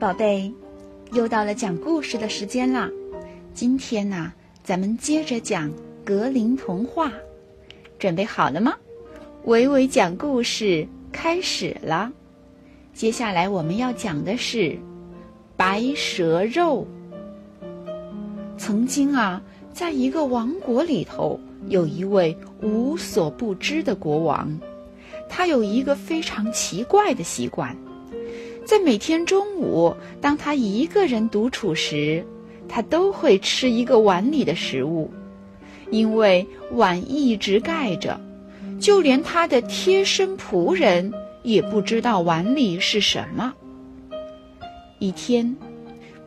宝贝，又到了讲故事的时间啦！今天呢，咱们接着讲格林童话，准备好了吗？伟伟讲故事开始了。接下来我们要讲的是白蛇肉。曾经啊，在一个王国里头，有一位无所不知的国王，他有一个非常奇怪的习惯。在每天中午，当他一个人独处时，他都会吃一个碗里的食物，因为碗一直盖着，就连他的贴身仆人也不知道碗里是什么。一天，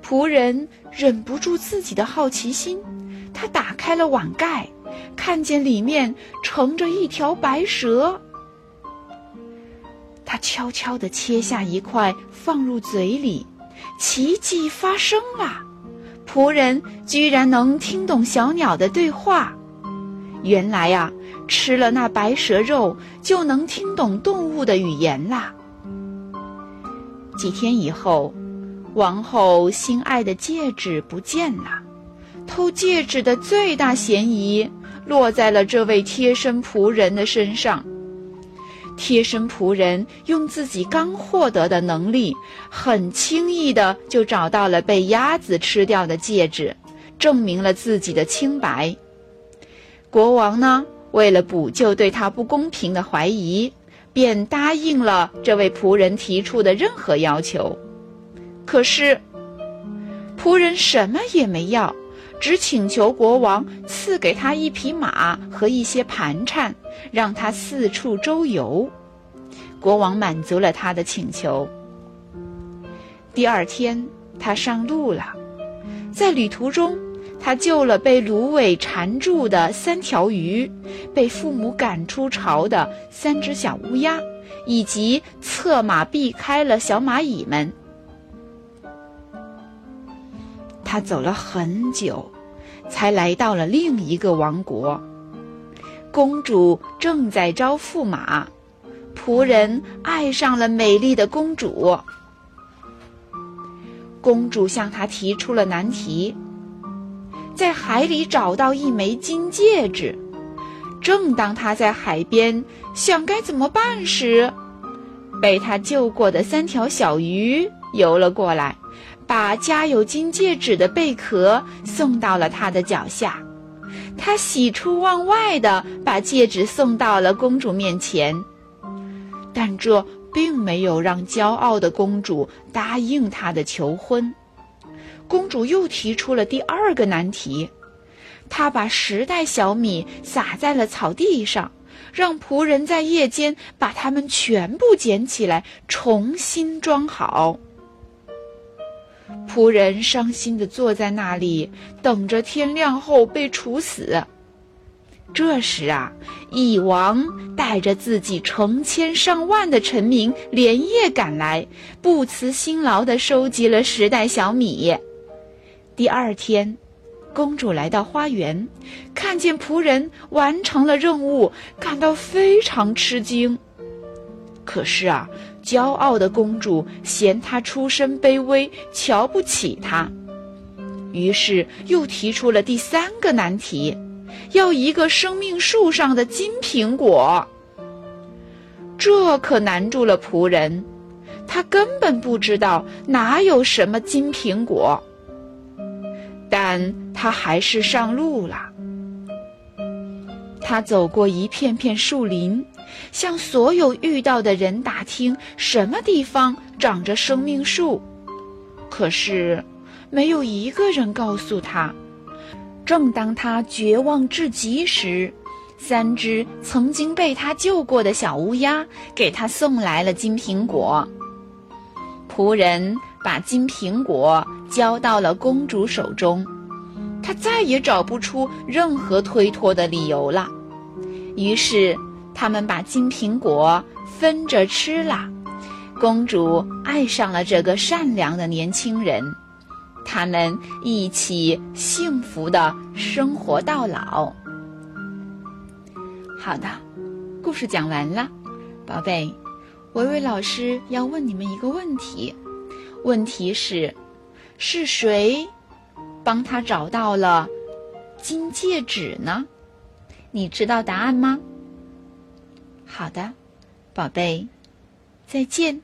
仆人忍不住自己的好奇心，他打开了碗盖，看见里面盛着一条白蛇。他悄悄地切下一块放入嘴里，奇迹发生了，仆人居然能听懂小鸟的对话。原来呀，吃了那白蛇肉就能听懂动物的语言啦。几天以后，王后心爱的戒指不见了，偷戒指的最大嫌疑落在了这位贴身仆人的身上。贴身仆人用自己刚获得的能力，很轻易的就找到了被鸭子吃掉的戒指，证明了自己的清白。国王呢，为了补救对他不公平的怀疑，便答应了这位仆人提出的任何要求。可是，仆人什么也没要。只请求国王赐给他一匹马和一些盘缠，让他四处周游。国王满足了他的请求。第二天，他上路了。在旅途中，他救了被芦苇缠住的三条鱼，被父母赶出巢的三只小乌鸦，以及策马避开了小蚂蚁们。他走了很久。才来到了另一个王国。公主正在招驸马，仆人爱上了美丽的公主。公主向他提出了难题：在海里找到一枚金戒指。正当他在海边想该怎么办时，被他救过的三条小鱼游了过来。把夹有金戒指的贝壳送到了他的脚下，他喜出望外地把戒指送到了公主面前，但这并没有让骄傲的公主答应他的求婚。公主又提出了第二个难题，她把十袋小米撒在了草地上，让仆人在夜间把它们全部捡起来，重新装好。仆人伤心地坐在那里，等着天亮后被处死。这时啊，蚁王带着自己成千上万的臣民连夜赶来，不辞辛劳地收集了十袋小米。第二天，公主来到花园，看见仆人完成了任务，感到非常吃惊。可是啊。骄傲的公主嫌他出身卑微，瞧不起他，于是又提出了第三个难题：要一个生命树上的金苹果。这可难住了仆人，他根本不知道哪有什么金苹果，但他还是上路了。他走过一片片树林。向所有遇到的人打听什么地方长着生命树，可是没有一个人告诉他。正当他绝望至极时，三只曾经被他救过的小乌鸦给他送来了金苹果。仆人把金苹果交到了公主手中，他再也找不出任何推脱的理由了。于是。他们把金苹果分着吃了，公主爱上了这个善良的年轻人，他们一起幸福的生活到老。好的，故事讲完了，宝贝，维维老师要问你们一个问题：问题是，是谁帮他找到了金戒指呢？你知道答案吗？好的，宝贝，再见。